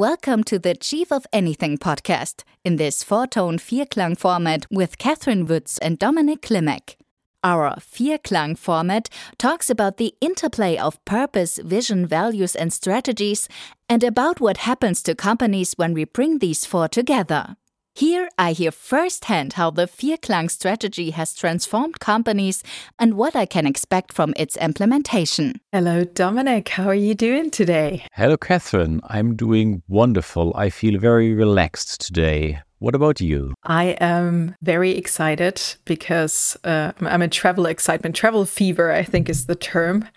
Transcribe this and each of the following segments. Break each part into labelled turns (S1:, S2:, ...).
S1: Welcome to the Chief of Anything podcast in this four tone Vierklang format with Catherine Woods and Dominic Klimek. Our Vierklang format talks about the interplay of purpose, vision, values, and strategies, and about what happens to companies when we bring these four together. Here I hear firsthand how the Vierklang strategy has transformed companies and what I can expect from its implementation.
S2: Hello, Dominic. How are you doing today?
S3: Hello, Catherine. I'm doing wonderful. I feel very relaxed today. What about you?
S2: I am very excited because uh, I'm in travel excitement. Travel fever, I think, is the term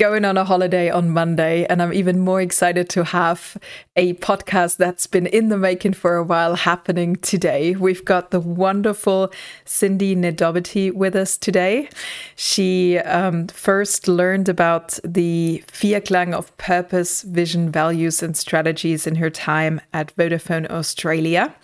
S2: going on a holiday on Monday, and I'm even more excited to have a podcast that's been in the making for a while happening today. We've got the wonderful Cindy Nedobity with us today. She um, first learned about the Vierklang of purpose, vision, values, and strategies in her time at Vodafone Australia,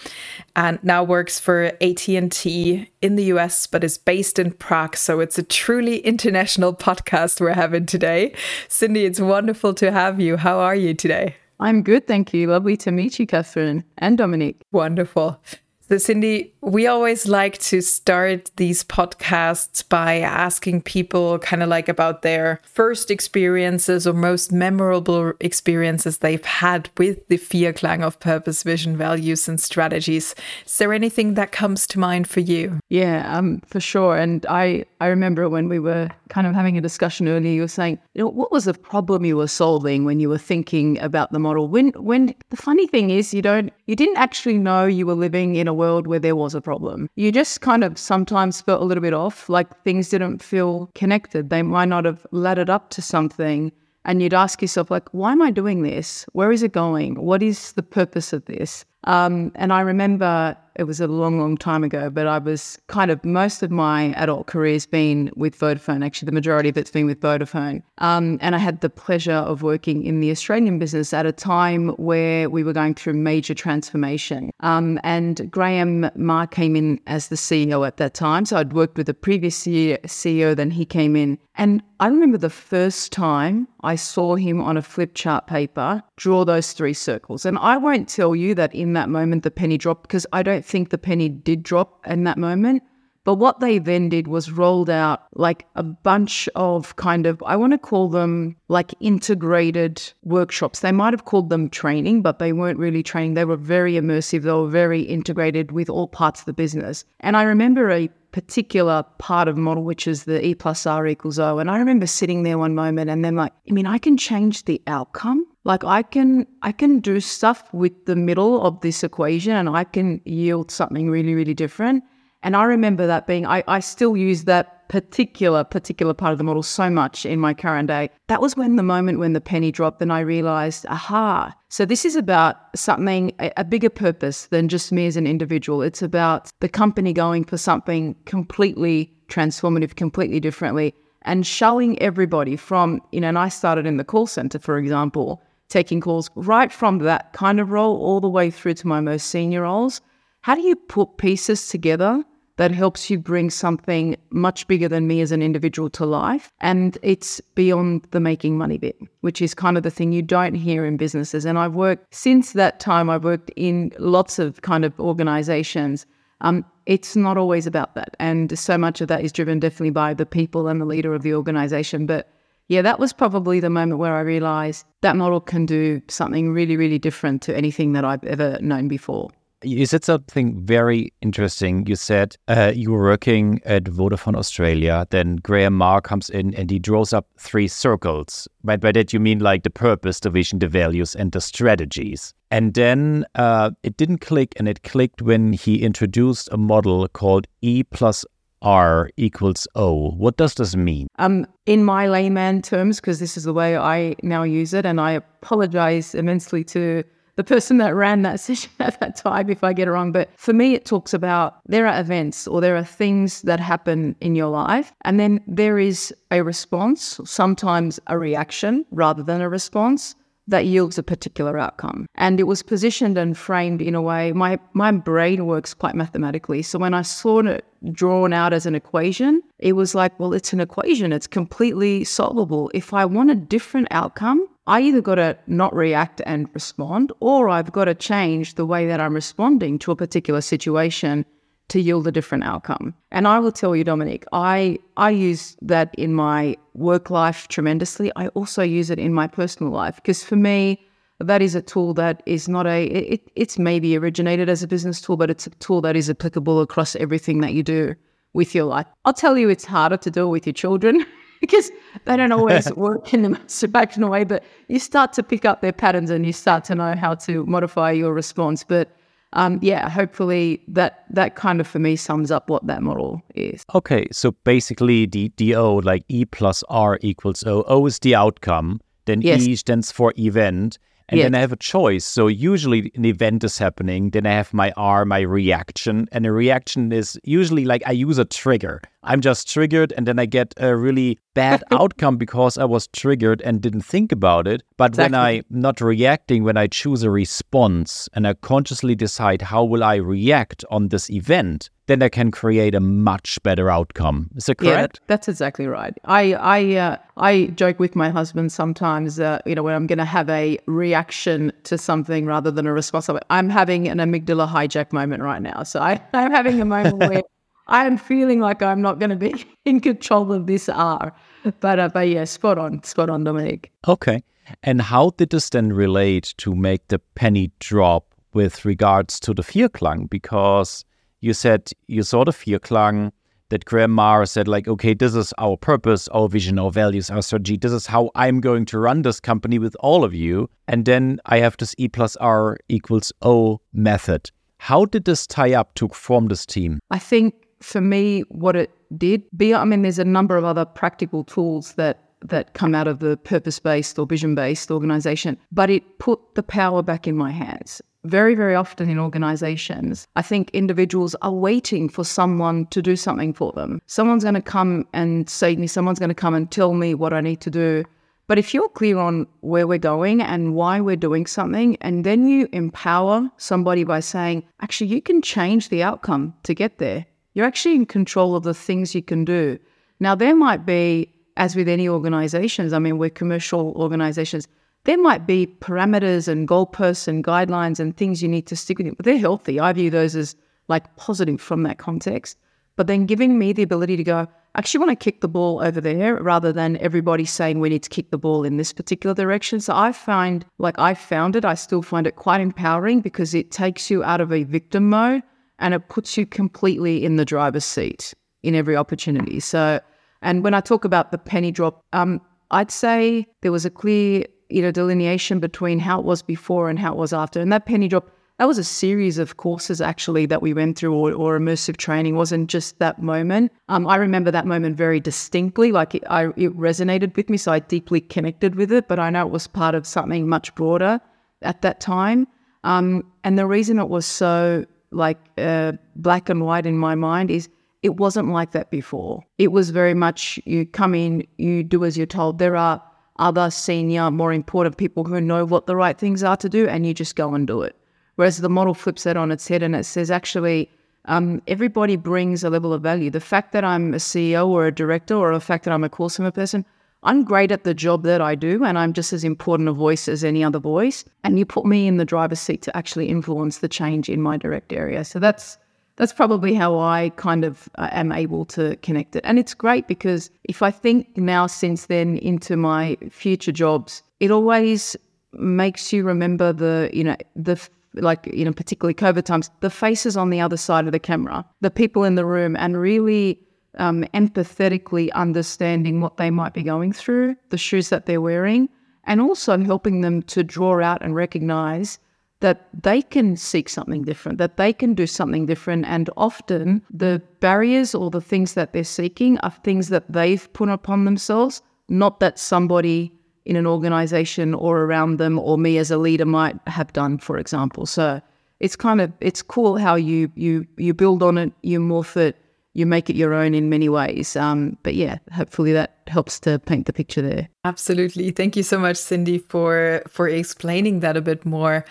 S2: and now works for AT&T in the US, but is based in Prague. So it's a truly international podcast we're having today. Cindy, it's wonderful to have you. How are you today?
S4: I'm good, thank you. Lovely to meet you, Catherine and Dominic.
S2: Wonderful. So, Cindy, we always like to start these podcasts by asking people kind of like about their first experiences or most memorable experiences they've had with the Vierklang of purpose, vision, values, and strategies. Is there anything that comes to mind for you?
S4: Yeah, um, for sure. And I, I remember when we were kind of having a discussion earlier, you were saying, you know, what was the problem you were solving when you were thinking about the model? When, when the funny thing is, you don't, you didn't actually know you were living in a world where there was a problem. You just kind of sometimes felt a little bit off, like things didn't feel connected. They might not have laddered up to something. And you'd ask yourself, like, why am I doing this? Where is it going? What is the purpose of this? Um, and I remember it was a long, long time ago, but I was kind of most of my adult career has been with Vodafone. Actually, the majority of it's been with Vodafone. Um, and I had the pleasure of working in the Australian business at a time where we were going through major transformation. Um, and Graham Maher came in as the CEO at that time. So I'd worked with the previous CEO, then he came in. And I remember the first time I saw him on a flip chart paper draw those three circles. And I won't tell you that in that moment the penny dropped because I don't think the penny did drop in that moment. But what they then did was rolled out like a bunch of kind of, I want to call them like integrated workshops. They might have called them training, but they weren't really training. They were very immersive. They were very integrated with all parts of the business. And I remember a particular part of model, which is the E plus R equals O. And I remember sitting there one moment and then like, I mean, I can change the outcome like I can I can do stuff with the middle of this equation and I can yield something really, really different. And I remember that being I, I still use that particular, particular part of the model so much in my current day. That was when the moment when the penny dropped and I realized, aha, so this is about something, a, a bigger purpose than just me as an individual. It's about the company going for something completely transformative, completely differently and showing everybody from, you know, and I started in the call center, for example, taking calls right from that kind of role all the way through to my most senior roles. How do you put pieces together that helps you bring something much bigger than me as an individual to life? And it's beyond the making money bit, which is kind of the thing you don't hear in businesses. And I've worked since that time, I've worked in lots of kind of organizations. Um, it's not always about that. And so much of that is driven definitely by the people and the leader of the organization. But yeah, that was probably the moment where I realized that model can do something really, really different to anything that I've ever known before.
S3: You said something very interesting. You said uh, you were working at Vodafone Australia. Then Graham Maher comes in and he draws up three circles. By, by that, you mean like the purpose, the vision, the values, and the strategies. And then uh, it didn't click, and it clicked when he introduced a model called E plus R equals O. What does this mean?
S4: Um, in my layman terms, because this is the way I now use it, and I apologize immensely to the person that ran that session at that time if I get it wrong. But for me, it talks about there are events or there are things that happen in your life, and then there is a response, sometimes a reaction rather than a response that yields a particular outcome. And it was positioned and framed in a way, my, my brain works quite mathematically. So when I saw it drawn out as an equation, it was like, well, it's an equation, it's completely solvable. If I want a different outcome, I either got to not react and respond, or I've got to change the way that I'm responding to a particular situation to yield a different outcome. And I will tell you, Dominic, I I use that in my work life tremendously. I also use it in my personal life because for me, that is a tool that is not a it, it's maybe originated as a business tool, but it's a tool that is applicable across everything that you do with your life. I'll tell you, it's harder to do with your children. because they don't always work in the most effective way, but you start to pick up their patterns and you start to know how to modify your response. But um, yeah, hopefully that that kind of for me sums up what that model is.
S3: Okay, so basically the the O like E plus R equals O. O is the outcome. Then yes. E stands for event, and then I have a choice. So usually an event is happening, then I have my R, my reaction, and a reaction is usually like I use a trigger. I'm just triggered, and then I get a really bad outcome because I was triggered and didn't think about it. But exactly. when I'm not reacting, when I choose a response and I consciously decide how will I react on this event, then I can create a much better outcome. Is that correct?
S4: Yeah, that's exactly right. I I uh, I joke with my husband sometimes. Uh, you know, when I'm going to have a reaction to something rather than a response, I'm having an amygdala hijack moment right now. So I, I'm having a moment where I'm feeling like I'm not going to be in control of this R. But uh, but yeah, spot on, spot on, Dominic.
S3: Okay. And how did this then relate to make the penny drop with regards to the Vierklang? Because you said you saw the Vierklang that Graham Maher said, like, okay, this is our purpose, our vision, our values, our strategy. This is how I'm going to run this company with all of you. And then I have this E plus R equals O method. How did this tie up to form this team?
S4: I think for me, what it did be, I mean, there's a number of other practical tools that that come out of the purpose based or vision based organization, but it put the power back in my hands very, very often in organizations, I think individuals are waiting for someone to do something for them. Someone's going to come and say to me, someone's going to come and tell me what I need to do. But if you're clear on where we're going and why we're doing something, and then you empower somebody by saying, actually, you can change the outcome to get there, you're actually in control of the things you can do. Now, there might be, as with any organizations, I mean, we're commercial organizations, there might be parameters and goalposts and guidelines and things you need to stick with, but they're healthy. I view those as like positive from that context. But then giving me the ability to go, I actually want to kick the ball over there rather than everybody saying we need to kick the ball in this particular direction. So I find, like I found it, I still find it quite empowering because it takes you out of a victim mode and it puts you completely in the driver's seat in every opportunity. So, and when I talk about the penny drop, um, I'd say there was a clear you know, delineation between how it was before and how it was after. And that penny drop, that was a series of courses actually that we went through or, or immersive training it wasn't just that moment um, i remember that moment very distinctly like it, I, it resonated with me so i deeply connected with it but i know it was part of something much broader at that time um, and the reason it was so like uh, black and white in my mind is it wasn't like that before it was very much you come in you do as you're told there are other senior, more important people who know what the right things are to do, and you just go and do it. Whereas the model flips that on its head and it says, actually, um, everybody brings a level of value. The fact that I'm a CEO or a director, or the fact that I'm a call center person, I'm great at the job that I do, and I'm just as important a voice as any other voice. And you put me in the driver's seat to actually influence the change in my direct area. So that's that's probably how I kind of uh, am able to connect it. And it's great because if I think now since then into my future jobs, it always makes you remember the, you know, the like, you know, particularly COVID times, the faces on the other side of the camera, the people in the room, and really um, empathetically understanding what they might be going through, the shoes that they're wearing, and also helping them to draw out and recognize that they can seek something different, that they can do something different. And often the barriers or the things that they're seeking are things that they've put upon themselves, not that somebody in an organization or around them or me as a leader might have done, for example. So it's kind of it's cool how you you you build on it, you morph it, you make it your own in many ways. Um, but yeah, hopefully that helps to paint the picture there.
S2: Absolutely. Thank you so much, Cindy, for for explaining that a bit more.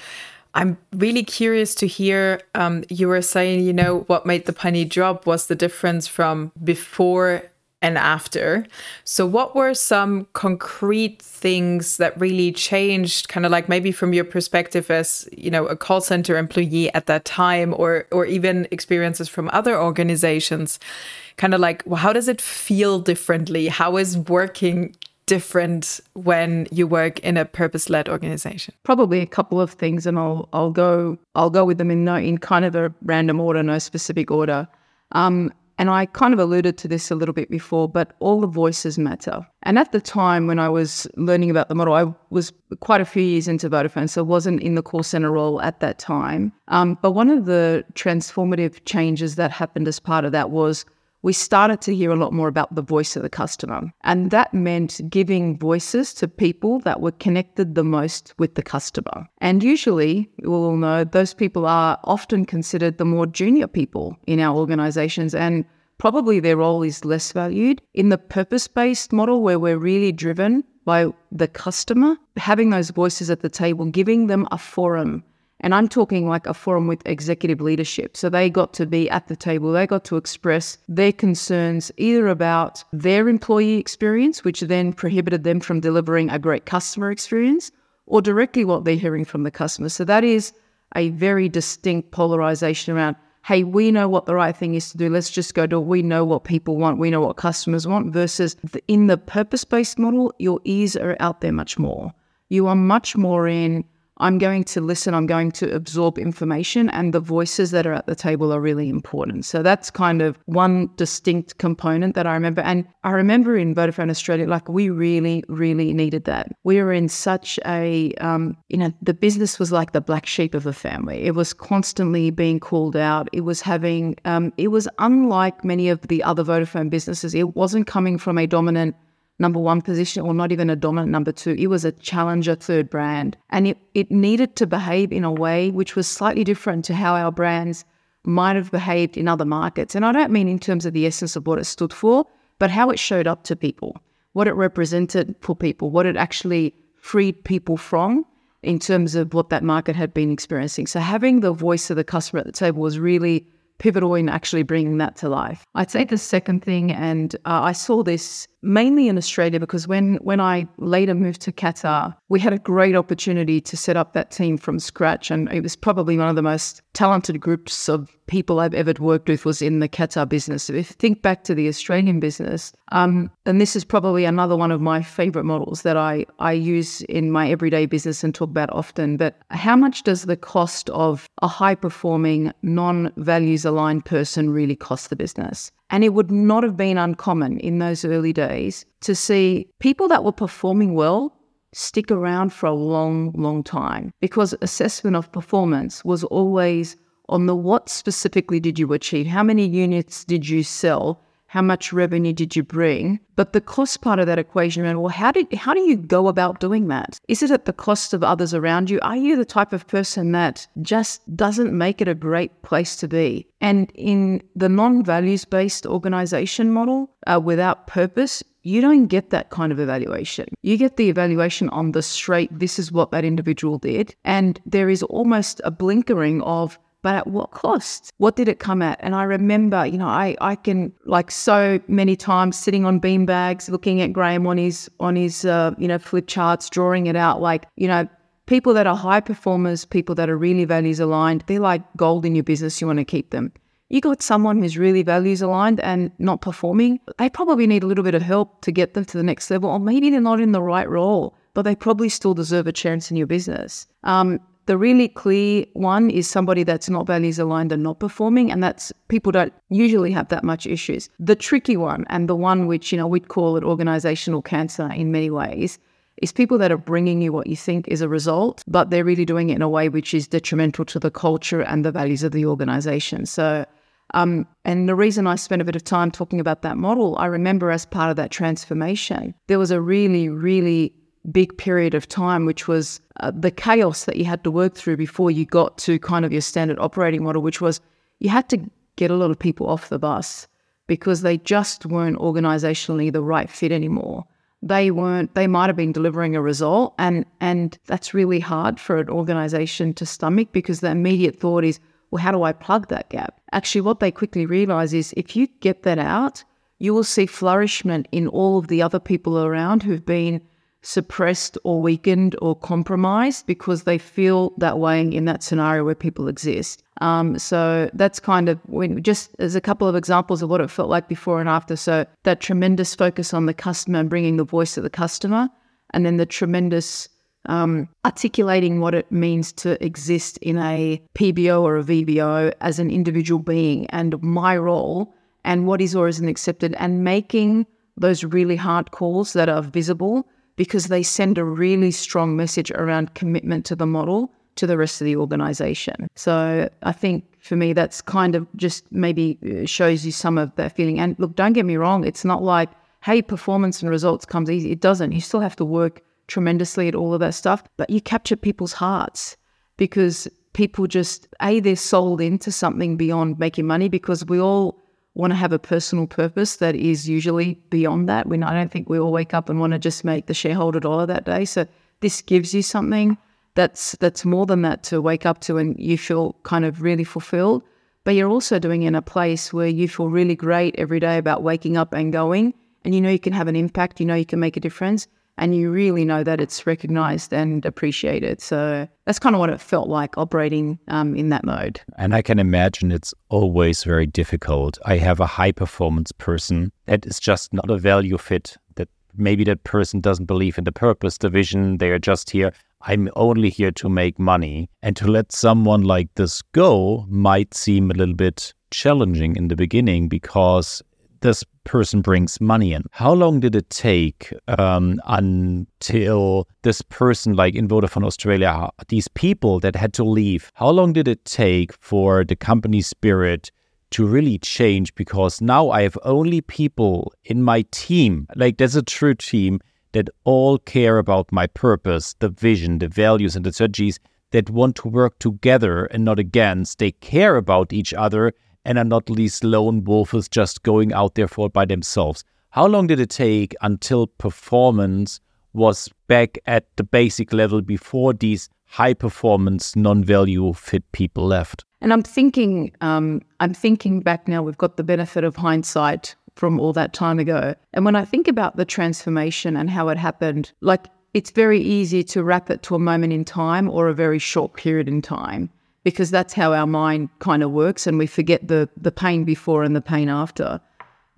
S2: I'm really curious to hear. Um, you were saying, you know, what made the penny drop was the difference from before and after. So, what were some concrete things that really changed, kind of like maybe from your perspective as you know a call center employee at that time, or or even experiences from other organizations? Kind of like, well, how does it feel differently? How is working different when you work in a purpose-led organization?
S4: Probably a couple of things, and I'll I'll go I'll go with them in no in kind of a random order, no specific order. Um, and I kind of alluded to this a little bit before, but all the voices matter. And at the time when I was learning about the model, I was quite a few years into Vodafone, so wasn't in the call center role at that time. Um, but one of the transformative changes that happened as part of that was we started to hear a lot more about the voice of the customer. And that meant giving voices to people that were connected the most with the customer. And usually, we all know those people are often considered the more junior people in our organizations. And probably their role is less valued. In the purpose based model, where we're really driven by the customer, having those voices at the table, giving them a forum and I'm talking like a forum with executive leadership. So they got to be at the table, they got to express their concerns either about their employee experience, which then prohibited them from delivering a great customer experience, or directly what they're hearing from the customer. So that is a very distinct polarization around hey, we know what the right thing is to do. Let's just go to we know what people want, we know what customers want, versus in the purpose based model, your ears are out there much more. You are much more in I'm going to listen, I'm going to absorb information, and the voices that are at the table are really important. So that's kind of one distinct component that I remember. And I remember in Vodafone Australia, like we really, really needed that. We were in such a, um, you know, the business was like the black sheep of the family. It was constantly being called out. It was having, um, it was unlike many of the other Vodafone businesses. It wasn't coming from a dominant number one position or not even a dominant number two. It was a challenger third brand. And it, it needed to behave in a way which was slightly different to how our brands might have behaved in other markets. And I don't mean in terms of the essence of what it stood for, but how it showed up to people, what it represented for people, what it actually freed people from in terms of what that market had been experiencing. So having the voice of the customer at the table was really pivotal in actually bringing that to life. I'd say the second thing, and uh, I saw this mainly in Australia because when when I later moved to Qatar, we had a great opportunity to set up that team from scratch, and it was probably one of the most talented groups of people I've ever worked with was in the Qatar business. If you think back to the Australian business, um, and this is probably another one of my favorite models that I I use in my everyday business and talk about often. But how much does the cost of a high performing, non values aligned person really cost the business? And it would not have been uncommon in those early days to see people that were performing well stick around for a long, long time because assessment of performance was always on the what specifically did you achieve? How many units did you sell? how much revenue did you bring? But the cost part of that equation, well, how did how do you go about doing that? Is it at the cost of others around you? Are you the type of person that just doesn't make it a great place to be? And in the non-values based organization model, uh, without purpose, you don't get that kind of evaluation. You get the evaluation on the straight, this is what that individual did. And there is almost a blinkering of but at what cost? What did it come at? And I remember, you know, I, I can like so many times sitting on beanbags, looking at Graham on his on his uh, you know flip charts, drawing it out. Like you know, people that are high performers, people that are really values aligned, they're like gold in your business. You want to keep them. You got someone who's really values aligned and not performing. They probably need a little bit of help to get them to the next level, or maybe they're not in the right role but they probably still deserve a chance in your business. Um, the really clear one is somebody that's not values aligned and not performing, and that's people don't usually have that much issues. The tricky one, and the one which you know we'd call it organizational cancer in many ways, is people that are bringing you what you think is a result, but they're really doing it in a way which is detrimental to the culture and the values of the organization. So. Um, and the reason I spent a bit of time talking about that model, I remember as part of that transformation, there was a really, really big period of time, which was uh, the chaos that you had to work through before you got to kind of your standard operating model, which was you had to get a lot of people off the bus because they just weren't organizationally the right fit anymore. They weren't, they might have been delivering a result and and that's really hard for an organization to stomach because the immediate thought is, well, how do I plug that gap? Actually, what they quickly realize is if you get that out, you will see flourishment in all of the other people around who've been suppressed or weakened or compromised because they feel that way in that scenario where people exist. Um, so that's kind of when just as a couple of examples of what it felt like before and after. So that tremendous focus on the customer and bringing the voice of the customer, and then the tremendous um, articulating what it means to exist in a PBO or a VBO as an individual being and my role and what is or isn't accepted, and making those really hard calls that are visible because they send a really strong message around commitment to the model to the rest of the organization. So I think for me, that's kind of just maybe uh, shows you some of that feeling. And look, don't get me wrong, it's not like, hey, performance and results comes easy. It doesn't. You still have to work tremendously at all of that stuff, but you capture people's hearts because people just, A, they're sold into something beyond making money because we all want to have a personal purpose that is usually beyond that. We, I don't think we all wake up and want to just make the shareholder dollar that day. So this gives you something that's that's more than that to wake up to and you feel kind of really fulfilled. But you're also doing in a place where you feel really great every day about waking up and going and you know you can have an impact, you know you can make a difference and you really know that it's recognized and appreciated. So that's kind of what it felt like operating um, in that mode.
S3: And I can imagine it's always very difficult. I have a high performance person that is just not a value fit. That maybe that person doesn't believe in the purpose, the vision. They are just here. I'm only here to make money. And to let someone like this go might seem a little bit challenging in the beginning because this person brings money in. How long did it take um, until this person, like in Vodafone Australia, these people that had to leave, how long did it take for the company spirit to really change? Because now I have only people in my team, like there's a true team that all care about my purpose, the vision, the values, and the strategies that want to work together and not against. They care about each other and are not least lone wolves just going out there for by themselves. How long did it take until performance was back at the basic level before these high performance, non value fit people left?
S4: And I'm thinking, um, I'm thinking back now. We've got the benefit of hindsight from all that time ago, and when I think about the transformation and how it happened, like it's very easy to wrap it to a moment in time or a very short period in time because that's how our mind kind of works and we forget the the pain before and the pain after.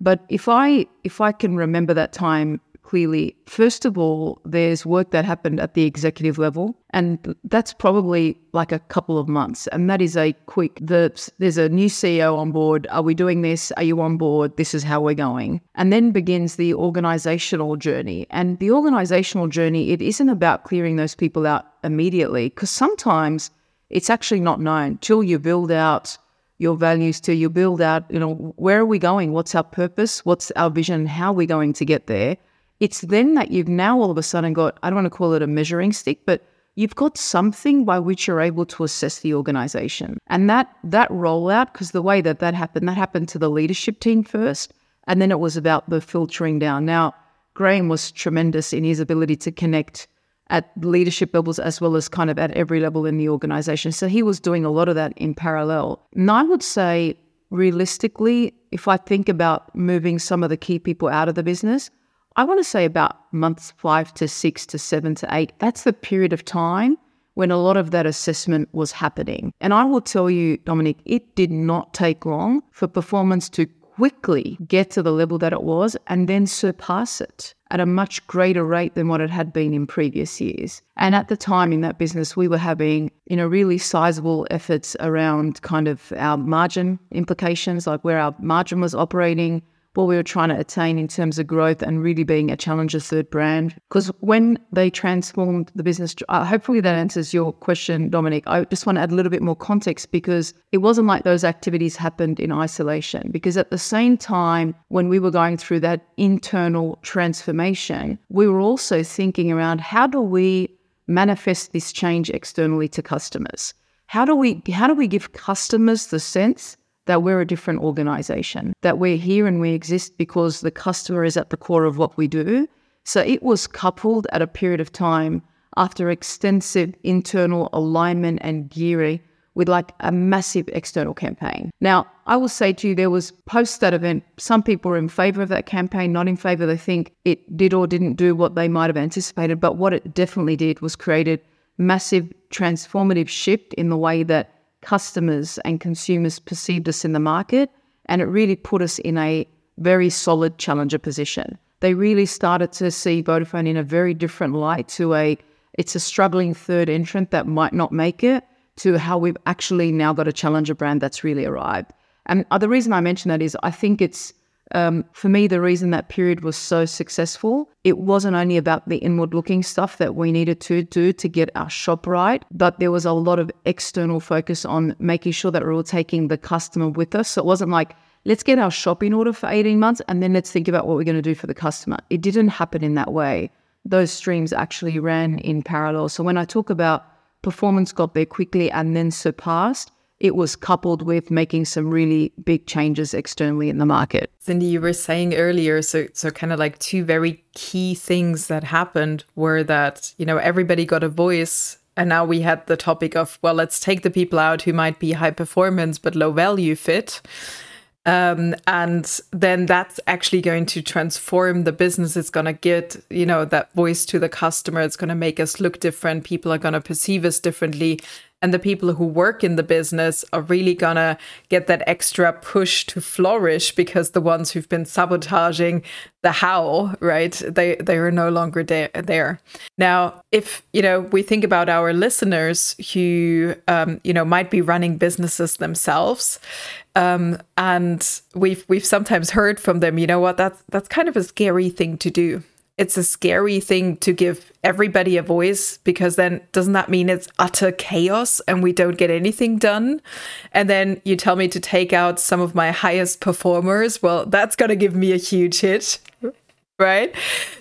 S4: But if i if i can remember that time clearly first of all there's work that happened at the executive level and that's probably like a couple of months and that is a quick the, there's a new ceo on board. Are we doing this? Are you on board? This is how we're going. And then begins the organizational journey. And the organizational journey it isn't about clearing those people out immediately because sometimes it's actually not known till you build out your values, till you build out, you know, where are we going? What's our purpose? What's our vision? How are we going to get there? It's then that you've now all of a sudden got, I don't want to call it a measuring stick, but you've got something by which you're able to assess the organization. And that that rollout, because the way that that happened, that happened to the leadership team first, and then it was about the filtering down. Now, Graham was tremendous in his ability to connect at leadership levels as well as kind of at every level in the organization. So he was doing a lot of that in parallel. And I would say, realistically, if I think about moving some of the key people out of the business, I want to say about months five to six to seven to eight. That's the period of time when a lot of that assessment was happening. And I will tell you, Dominic, it did not take long for performance to quickly get to the level that it was and then surpass it at a much greater rate than what it had been in previous years. And at the time in that business, we were having, you know, really sizable efforts around kind of our margin implications, like where our margin was operating, what we were trying to attain in terms of growth and really being a challenger third brand. Because when they transformed the business, uh, hopefully that answers your question, Dominic. I just want to add a little bit more context because it wasn't like those activities happened in isolation. Because at the same time, when we were going through that internal transformation, we were also thinking around how do we manifest this change externally to customers? How do we how do we give customers the sense that we're a different organization, that we're here and we exist because the customer is at the core of what we do. So it was coupled at a period of time after extensive internal alignment and gearing with like a massive external campaign. Now, I will say to you, there was post that event, some people were in favor of that campaign, not in favor. They think it did or didn't do what they might have anticipated. But what it definitely did was created massive transformative shift in the way that customers and consumers perceived us in the market. And it really put us in a very solid challenger position. They really started to see Vodafone in a very different light to a it's a struggling third entrant that might not make it to how we've actually now got a challenger brand that's really arrived. And the reason I mention that is I think it's um, for me, the reason that period was so successful, it wasn't only about the inward looking stuff that we needed to do to get our shop right, but there was a lot of external focus on making sure that we were taking the customer with us. So it wasn't like, let's get our shop in order for 18 months and then let's think about what we're going to do for the customer. It didn't happen in that way. Those streams actually ran in parallel. So when I talk about performance got there quickly and then surpassed, it was coupled with making some really big changes externally in the market.
S2: Cindy, you were saying earlier, so so kind of like two very key things that happened were that, you know, everybody got a voice and now we had the topic of, well, let's take the people out who might be high performance but low value fit. Um, and then that's actually going to transform the business. It's going to get, you know, that voice to the customer. It's going to make us look different. People are going to perceive us differently and the people who work in the business are really gonna get that extra push to flourish because the ones who've been sabotaging the how right they they are no longer there there. Now if you know we think about our listeners who um, you know might be running businesses themselves um, and we've we've sometimes heard from them you know what that's that's kind of a scary thing to do it's a scary thing to give everybody a voice because then doesn't that mean it's utter chaos and we don't get anything done? And then you tell me to take out some of my highest performers. Well, that's going to give me a huge hit right?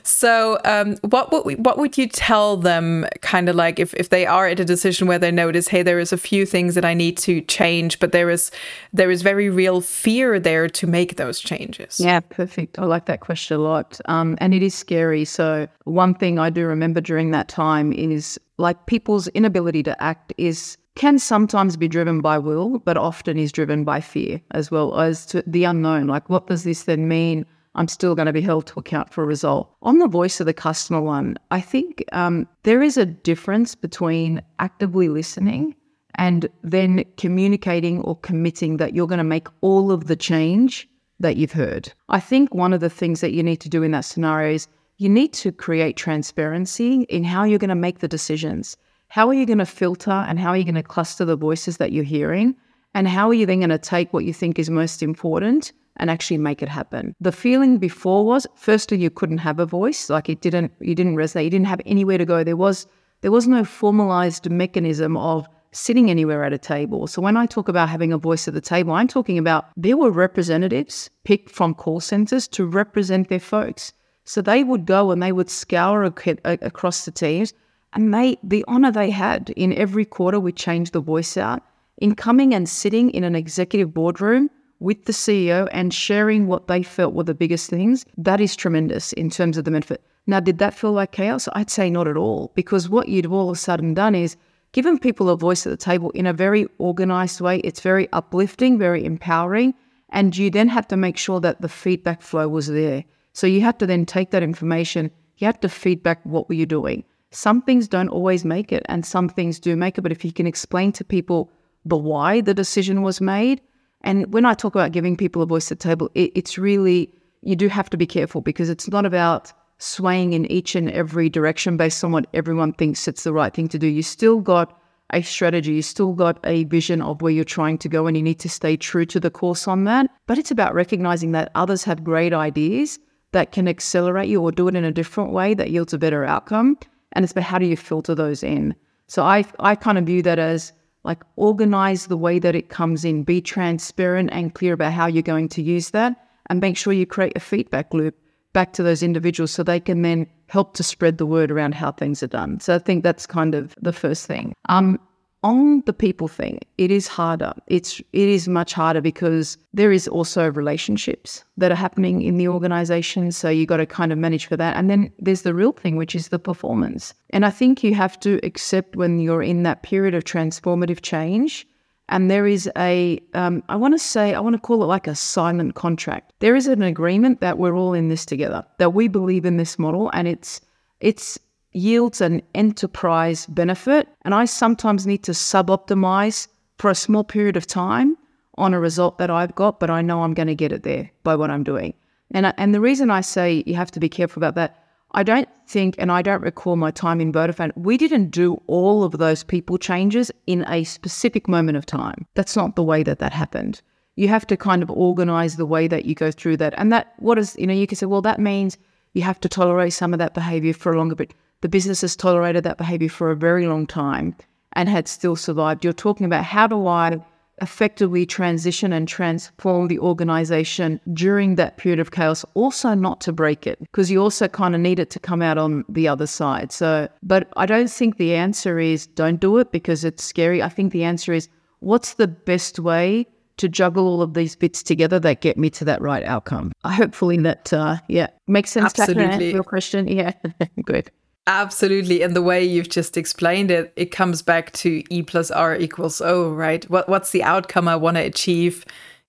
S2: So um, what would we, what would you tell them kind of like if, if they are at a decision where they notice hey there is a few things that i need to change but there is there is very real fear there to make those changes
S4: yeah perfect. I like that question a lot. Um, and it is scary. So one thing i do remember during that time is like people's inability to act is can sometimes be driven by will but often is driven by fear as well as to the unknown. Like what does this then mean I'm still going to be held to account for a result. On the voice of the customer one, I think um, there is a difference between actively listening and then communicating or committing that you're going to make all of the change that you've heard. I think one of the things that you need to do in that scenario is you need to create transparency in how you're going to make the decisions. How are you going to filter and how are you going to cluster the voices that you're hearing? And how are you then going to take what you think is most important and actually make it happen. The feeling before was firstly you couldn't have a voice, like it didn't you didn't resonate, you didn't have anywhere to go. There was there was no formalized mechanism of sitting anywhere at a table. So when I talk about having a voice at the table, I'm talking about there were representatives picked from call centers to represent their folks. So they would go and they would scour across the teams and they the honor they had in every quarter we changed the voice out in coming and sitting in an executive boardroom with the CEO and sharing what they felt were the biggest things, that is tremendous in terms of the benefit. Now, did that feel like chaos? I'd say not at all, because what you'd all of a sudden done is given people a voice at the table in a very organized way. It's very uplifting, very empowering. And you then have to make sure that the feedback flow was there. So you have to then take that information, you have to feedback what were you doing. Some things don't always make it, and some things do make it. But if you can explain to people the why the decision was made, and when I talk about giving people a voice at the table, it, it's really, you do have to be careful because it's not about swaying in each and every direction based on what everyone thinks it's the right thing to do. You still got a strategy, you still got a vision of where you're trying to go, and you need to stay true to the course on that. But it's about recognizing that others have great ideas that can accelerate you or do it in a different way that yields a better outcome. And it's about how do you filter those in. So I I kind of view that as like organize the way that it comes in, be transparent and clear about how you're going to use that, and make sure you create a feedback loop back to those individuals so they can then help to spread the word around how things are done. So I think that's kind of the first thing. Um, on the people thing, it is harder. It's it is much harder because there is also relationships that are happening in the organization. So you got to kind of manage for that. And then there's the real thing, which is the performance. And I think you have to accept when you're in that period of transformative change And there is a, um, I want to say, I want to call it like a silent contract. There is an agreement that we're all in this together, that we believe in this model, and it's it's yields an enterprise benefit. And I sometimes need to sub optimize for a small period of time on a result that I've got, but I know I'm going to get it there by what I'm doing. And and the reason I say you have to be careful about that I don't think, and I don't recall my time in Vodafone, we didn't do all of those people changes in a specific moment of time. That's not the way that that happened. You have to kind of organize the way that you go through that. And that, what is, you know, you can say, well, that means you have to tolerate some of that behavior for a longer bit. The business has tolerated that behavior for a very long time and had still survived. You're talking about how do I effectively transition and transform the organization during that period of chaos, also not to break it, because you also kind of need it to come out on the other side. So, but I don't think the answer is don't do it because it's scary. I think the answer is what's the best way to juggle all of these bits together that get me to that right outcome. I hopefully that, uh, yeah, makes sense.
S2: Absolutely.
S4: Your question, yeah, good.
S2: Absolutely. And the way you've just explained it, it comes back to E plus R equals O, right? What, what's the outcome I want to achieve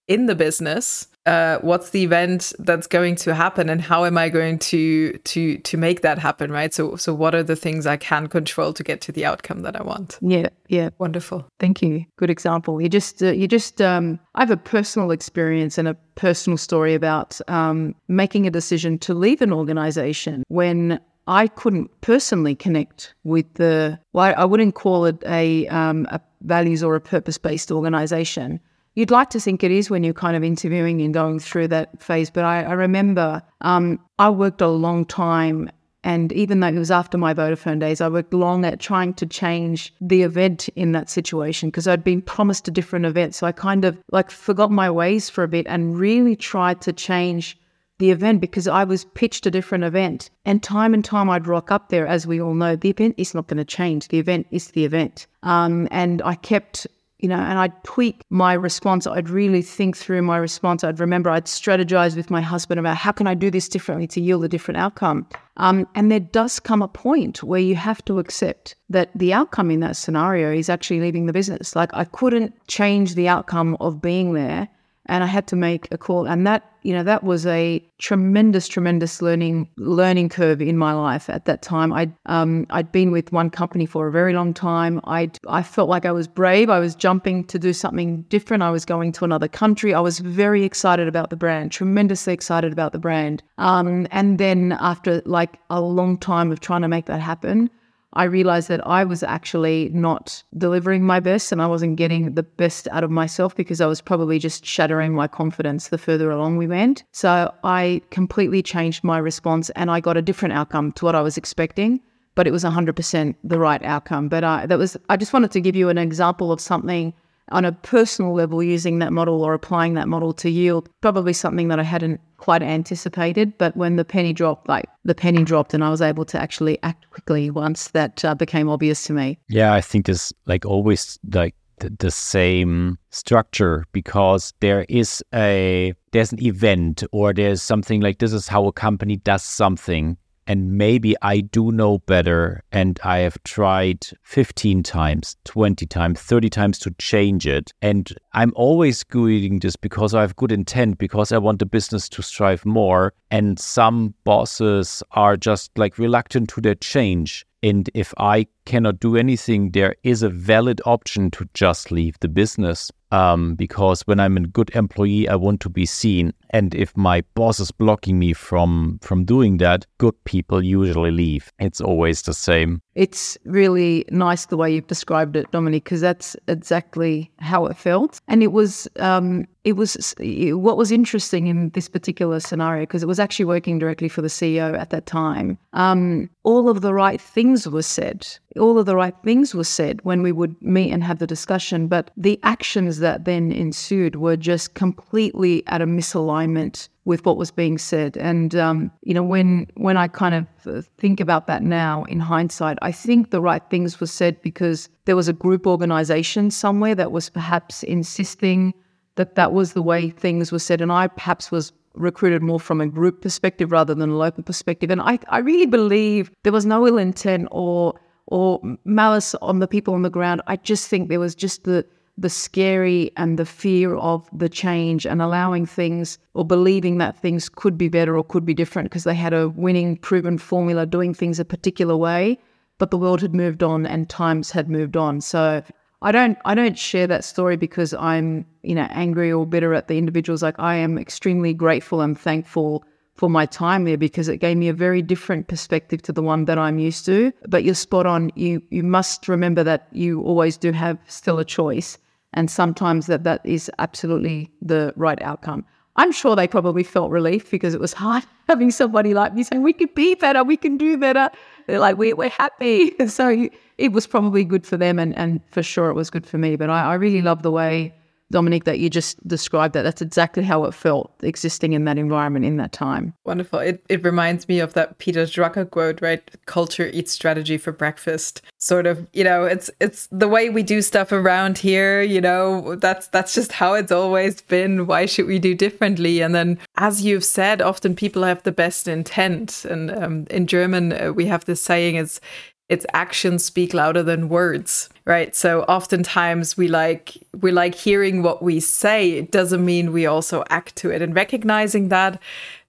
S2: in the business? Uh, what's the event that's going to happen and how am I going to to to make that happen, right? So so what are the things I can control to get to the outcome that I want?
S4: Yeah, yeah,
S2: wonderful.
S4: Thank you. Good example. You just uh, you just um, I have a personal experience and a personal story about um, making a decision to leave an organization when I couldn't personally connect with the, well, I wouldn't call it a, um, a values or a purpose based organization. You'd like to think it is when you're kind of interviewing and going through that phase. But I, I remember um, I worked a long time and even though it was after my Vodafone days, I worked long at trying to change the event in that situation because I'd been promised a different event. So I kind of like forgot my ways for a bit and really tried to change the event because I was pitched a different event. And time and time I'd rock up there, as we all know, the event is not going to change. The event is the event. Um, and I kept, you know, and I'd tweak my response. I'd really think through my response. I'd remember I'd strategize with my husband about how can I do this differently to yield a different outcome. Um, and there does come a point where you have to accept that the outcome in that scenario is actually leaving the business. Like I couldn't change the outcome of being there and I had to make a call. And that, you know, that was a tremendous, tremendous learning learning curve in my life at that time. I'd um, I'd been with one company for a very long time. I I felt like I was brave. I was jumping to do something different. I was going to another country. I was very excited about the brand, tremendously excited about the brand. Um, and then after like a long time of trying to make that happen, I realized that I was actually not delivering my best and I wasn't getting the best out of myself because I was probably just shattering my confidence the further along we went. So I completely changed my response and I got a different outcome to what I was expecting, but it was 100% the right outcome. But I, that was, I just wanted to give you an example of something on a personal level using that model or applying that model to yield probably something that I hadn't quite anticipated. But when the penny dropped, like the penny dropped, and I was able to actually act quickly once that uh, became obvious to me.
S3: Yeah, I think there's like always like the, the same structure because there is a there's an event or there's something like this is how a company does something and maybe I do know better and I have tried 15 times, 20 times, 30 times to change it. And I'm always doing this because I have good intent, because I want the business to strive more. And some bosses are just like reluctant to their change. And if I cannot do anything, there is a valid option to just leave the business. Um, because when I'm a good employee, I want to be seen. And if my boss is blocking me from from doing that, good people usually leave. It's always the same.
S4: It's really nice the way you've described it, Dominic, because that's exactly how it felt. And it was, um, it was what was interesting in this particular scenario because it was actually working directly for the CEO at that time. Um, all of the right things were said. All of the right things were said when we would meet and have the discussion, but the actions that then ensued were just completely at a misalignment with what was being said. And um, you know, when when I kind of uh, think about that now in hindsight, I think the right things were said because there was a group organization somewhere that was perhaps insisting that that was the way things were said, and I perhaps was recruited more from a group perspective rather than a local perspective. And I, I really believe there was no ill intent or or malice on the people on the ground. I just think there was just the the scary and the fear of the change and allowing things or believing that things could be better or could be different because they had a winning, proven formula doing things a particular way, but the world had moved on and times had moved on. So I don't I don't share that story because I'm, you know, angry or bitter at the individuals. Like I am extremely grateful and thankful for my time there because it gave me a very different perspective to the one that I'm used to. But you're spot on. You you must remember that you always do have still a choice and sometimes that that is absolutely the right outcome. I'm sure they probably felt relief because it was hard having somebody like me saying, we can be better, we can do better. They're like, we, we're happy. So it was probably good for them and, and for sure it was good for me. But I, I really love the way Dominic, that you just described that. That's exactly how it felt existing in that environment in that time.
S2: Wonderful. It, it reminds me of that Peter Drucker quote, right? Culture eats strategy for breakfast. Sort of, you know, it's it's the way we do stuff around here, you know, that's that's just how it's always been. Why should we do differently? And then as you've said, often people have the best intent. And um, in German, uh, we have this saying, it's its actions speak louder than words right? So oftentimes we like we like hearing what we say. It doesn't mean we also act to it. And recognizing that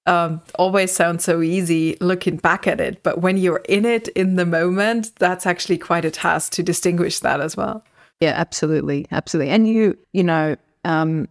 S2: um, always sounds so easy looking back at it. But when you're in it in the moment that's actually quite a task to distinguish that as well.
S4: Yeah absolutely. Absolutely. And you you know um,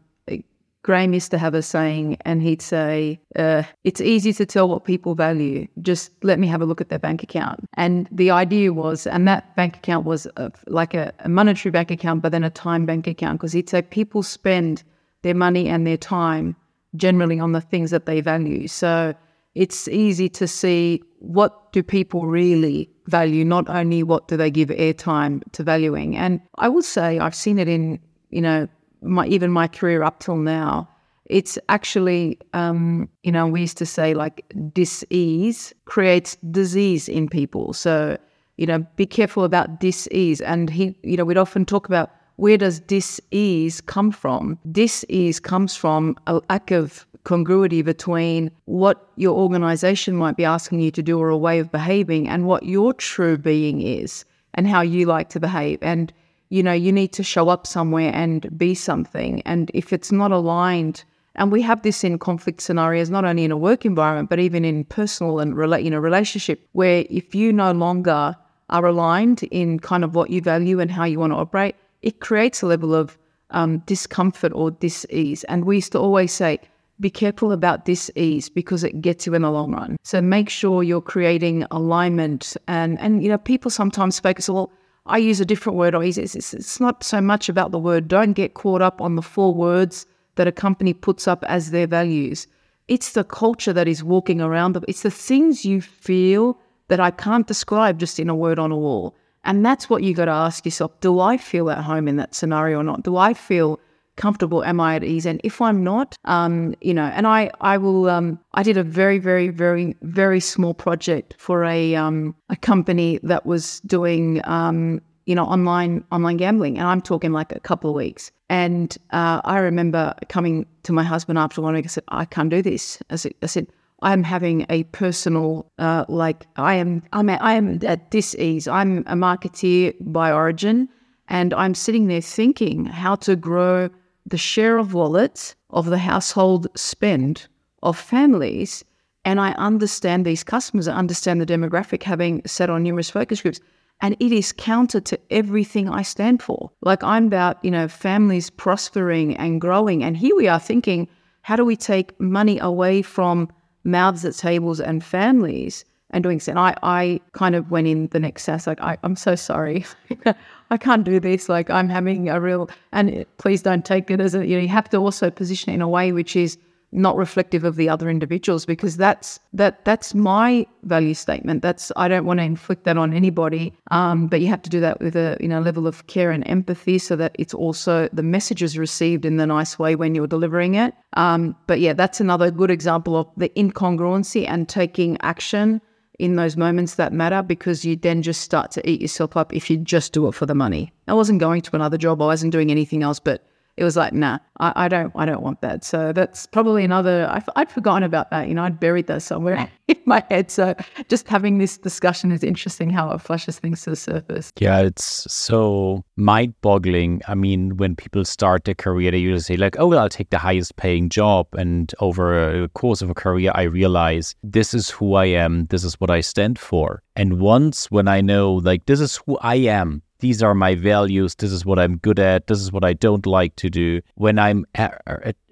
S4: Graham used to have a saying, and he'd say, uh, It's easy to tell what people value. Just let me have a look at their bank account. And the idea was, and that bank account was a, like a, a monetary bank account, but then a time bank account, because he'd say people spend their money and their time generally on the things that they value. So it's easy to see what do people really value, not only what do they give airtime to valuing. And I will say I've seen it in, you know, my even my career up till now, it's actually um, you know we used to say like disease creates disease in people. So you know be careful about disease. And he you know we'd often talk about where does disease come from? Disease comes from a lack of congruity between what your organization might be asking you to do or a way of behaving and what your true being is and how you like to behave. And you know, you need to show up somewhere and be something. And if it's not aligned, and we have this in conflict scenarios, not only in a work environment, but even in personal and relate, you know, relationship, where if you no longer are aligned in kind of what you value and how you want to operate, it creates a level of um, discomfort or dis-ease. And we used to always say, be careful about dis-ease because it gets you in the long run. So make sure you're creating alignment. And and you know, people sometimes focus, well, I use a different word. Or it's, it's, it's not so much about the word. Don't get caught up on the four words that a company puts up as their values. It's the culture that is walking around them. It's the things you feel that I can't describe just in a word on a wall. And that's what you got to ask yourself. Do I feel at home in that scenario or not? Do I feel comfortable? Am I at ease? And if I'm not, um, you know, and I, I will, um, I did a very, very, very, very small project for a, um, a company that was doing, um, you know, online, online gambling. And I'm talking like a couple of weeks. And uh, I remember coming to my husband after one week. I said, I can't do this. I said, I said I'm having a personal, uh, like I am, I'm, I am at this ease. I'm a marketeer by origin, and I'm sitting there thinking how to grow the share of wallet of the household spend of families. And I understand these customers, I understand the demographic, having sat on numerous focus groups. And it is counter to everything I stand for. Like I'm about, you know, families prospering and growing. And here we are thinking, how do we take money away from mouths at tables and families and doing so? And I, I kind of went in the next SaaS, like, I, I'm so sorry. I can't do this. Like I'm having a real, and please don't take it as a, you know, you have to also position it in a way which is not reflective of the other individuals because that's that that's my value statement that's i don't want to inflict that on anybody um, but you have to do that with a you know level of care and empathy so that it's also the message is received in the nice way when you're delivering it um, but yeah that's another good example of the incongruency and taking action in those moments that matter because you then just start to eat yourself up if you just do it for the money. I wasn't going to another job, I wasn't doing anything else, but it was like, nah, I, I don't, I don't want that. So that's probably another. I, would forgotten about that. You know, I'd buried that somewhere in my head. So just having this discussion is interesting how it flushes things to the surface.
S3: Yeah, it's so mind-boggling. I mean, when people start their career, they usually say like, "Oh, well, I'll take the highest-paying job," and over a course of a career, I realize this is who I am. This is what I stand for. And once when I know like this is who I am these are my values this is what i'm good at this is what i don't like to do when i'm at,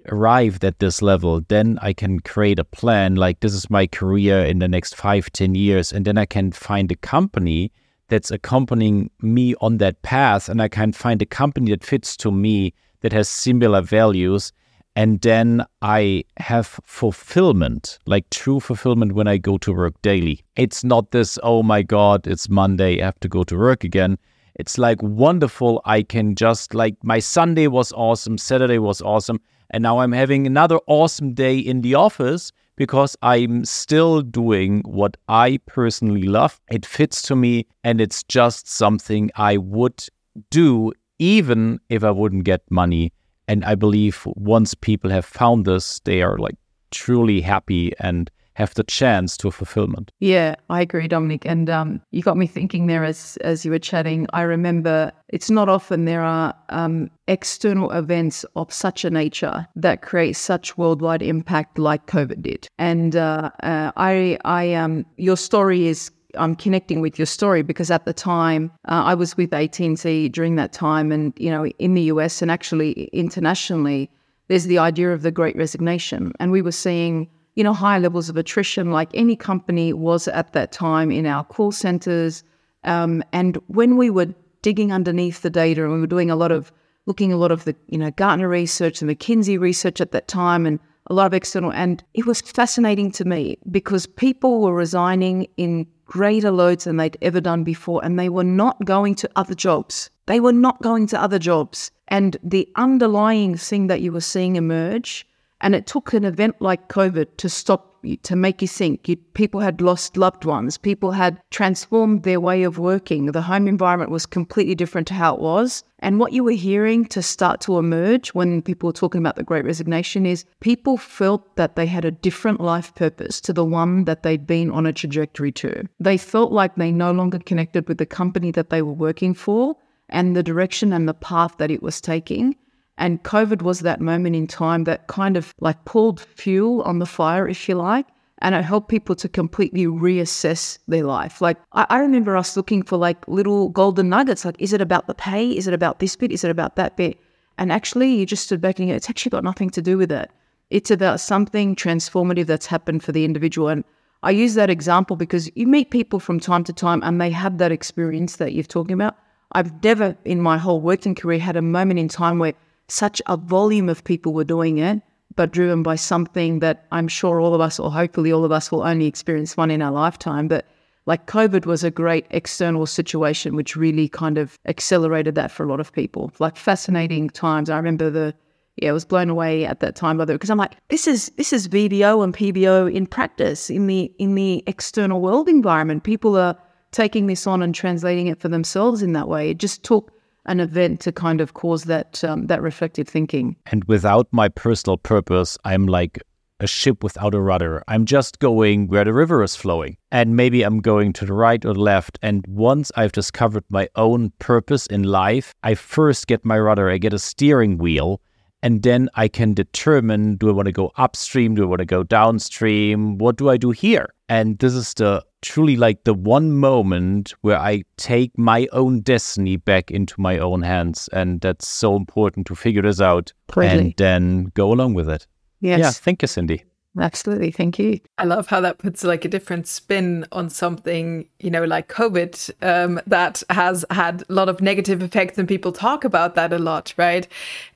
S3: arrived at this level then i can create a plan like this is my career in the next five ten years and then i can find a company that's accompanying me on that path and i can find a company that fits to me that has similar values and then I have fulfillment, like true fulfillment when I go to work daily. It's not this, oh my God, it's Monday, I have to go to work again. It's like wonderful. I can just like my Sunday was awesome, Saturday was awesome, and now I'm having another awesome day in the office because I'm still doing what I personally love. It fits to me and it's just something I would do even if I wouldn't get money. And I believe once people have found this, they are like truly happy and have the chance to fulfillment.
S4: Yeah, I agree, Dominic. And um, you got me thinking there as as you were chatting. I remember it's not often there are um, external events of such a nature that create such worldwide impact like COVID did. And uh, uh, I, I, um, your story is I'm connecting with your story because at the time uh, I was with AT&T during that time, and you know, in the US and actually internationally, there's the idea of the Great Resignation, and we were seeing you know, high levels of attrition like any company was at that time in our call centers. Um, and when we were digging underneath the data and we were doing a lot of looking a lot of the, you know, Gartner research and McKinsey research at that time and a lot of external and it was fascinating to me because people were resigning in greater loads than they'd ever done before and they were not going to other jobs. They were not going to other jobs. And the underlying thing that you were seeing emerge and it took an event like COVID to stop you, to make you think. You, people had lost loved ones. People had transformed their way of working. The home environment was completely different to how it was. And what you were hearing to start to emerge when people were talking about the great resignation is people felt that they had a different life purpose to the one that they'd been on a trajectory to. They felt like they no longer connected with the company that they were working for and the direction and the path that it was taking. And COVID was that moment in time that kind of like pulled fuel on the fire, if you like. And it helped people to completely reassess their life. Like, I, I remember us looking for like little golden nuggets. Like, is it about the pay? Is it about this bit? Is it about that bit? And actually, you just stood back and you go, it's actually got nothing to do with it. It's about something transformative that's happened for the individual. And I use that example because you meet people from time to time and they have that experience that you're talking about. I've never in my whole working career had a moment in time where such a volume of people were doing it, but driven by something that I'm sure all of us, or hopefully all of us, will only experience one in our lifetime. But like COVID was a great external situation, which really kind of accelerated that for a lot of people. Like fascinating times. I remember the yeah, I was blown away at that time by the because I'm like, this is this is VBO and PBO in practice in the in the external world environment. People are taking this on and translating it for themselves in that way. It just took an event to kind of cause that um, that reflective thinking.
S3: And without my personal purpose, I'm like a ship without a rudder. I'm just going where the river is flowing. And maybe I'm going to the right or the left. And once I've discovered my own purpose in life, I first get my rudder, I get a steering wheel, and then I can determine do I want to go upstream? Do I want to go downstream? What do I do here? And this is the truly like the one moment where I take my own destiny back into my own hands. And that's so important to figure this out and then go along with it.
S4: Yes.
S3: Yeah. Thank you, Cindy.
S4: Absolutely. Thank you.
S2: I love how that puts like a different spin on something, you know, like COVID um, that has had a lot of negative effects and people talk about that a lot, right?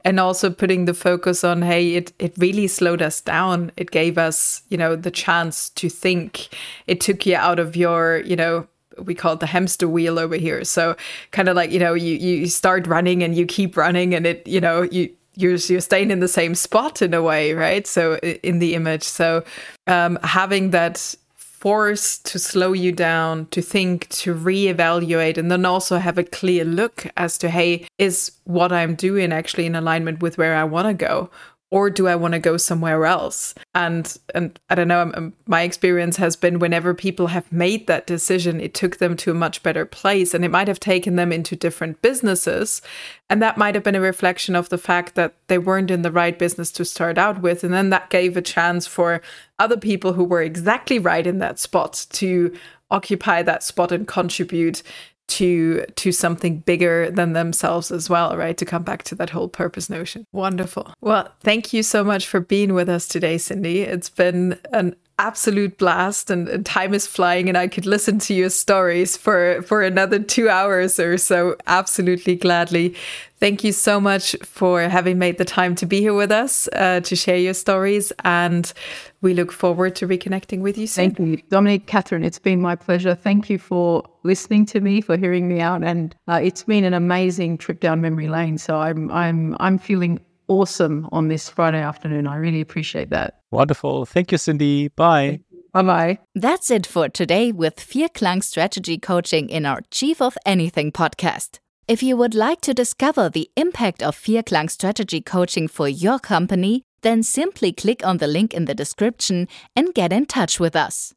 S2: And also putting the focus on, hey, it, it really slowed us down. It gave us, you know, the chance to think. It took you out of your, you know, we call it the hamster wheel over here. So kind of like, you know, you, you start running and you keep running and it, you know, you, you're you're staying in the same spot in a way, right? So in the image, so um, having that force to slow you down, to think, to reevaluate, and then also have a clear look as to, hey, is what I'm doing actually in alignment with where I want to go? Or do I want to go somewhere else? And and I don't know. Um, my experience has been whenever people have made that decision, it took them to a much better place, and it might have taken them into different businesses, and that might have been a reflection of the fact that they weren't in the right business to start out with, and then that gave a chance for other people who were exactly right in that spot to occupy that spot and contribute to to something bigger than themselves as well right? To come back to that whole purpose notion. Wonderful. Well thank you so much for being with us today cindy. It's been an absolute blast and, and, time is flying and I could listen to your stories for for another 2 hours or so absolutely gladly. Thank you so much for having made the time to be here with us uh, to share your stories and we look forward to reconnecting with you soon.
S4: Thank you. Dominic, Catherine, it's been my pleasure. Thank you for listening to me, for hearing me out and uh, it's been an amazing trip down memory lane. So I'm I'm I'm feeling awesome on this Friday afternoon. I really appreciate that.
S3: Wonderful. Thank you, Cindy. Bye.
S4: Bye bye.
S1: That's it for today with Vierklang Strategy Coaching in our Chief of Anything podcast. If you would like to discover the impact of Vierklang Strategy Coaching for your company, then simply click on the link in the description and get in touch with us.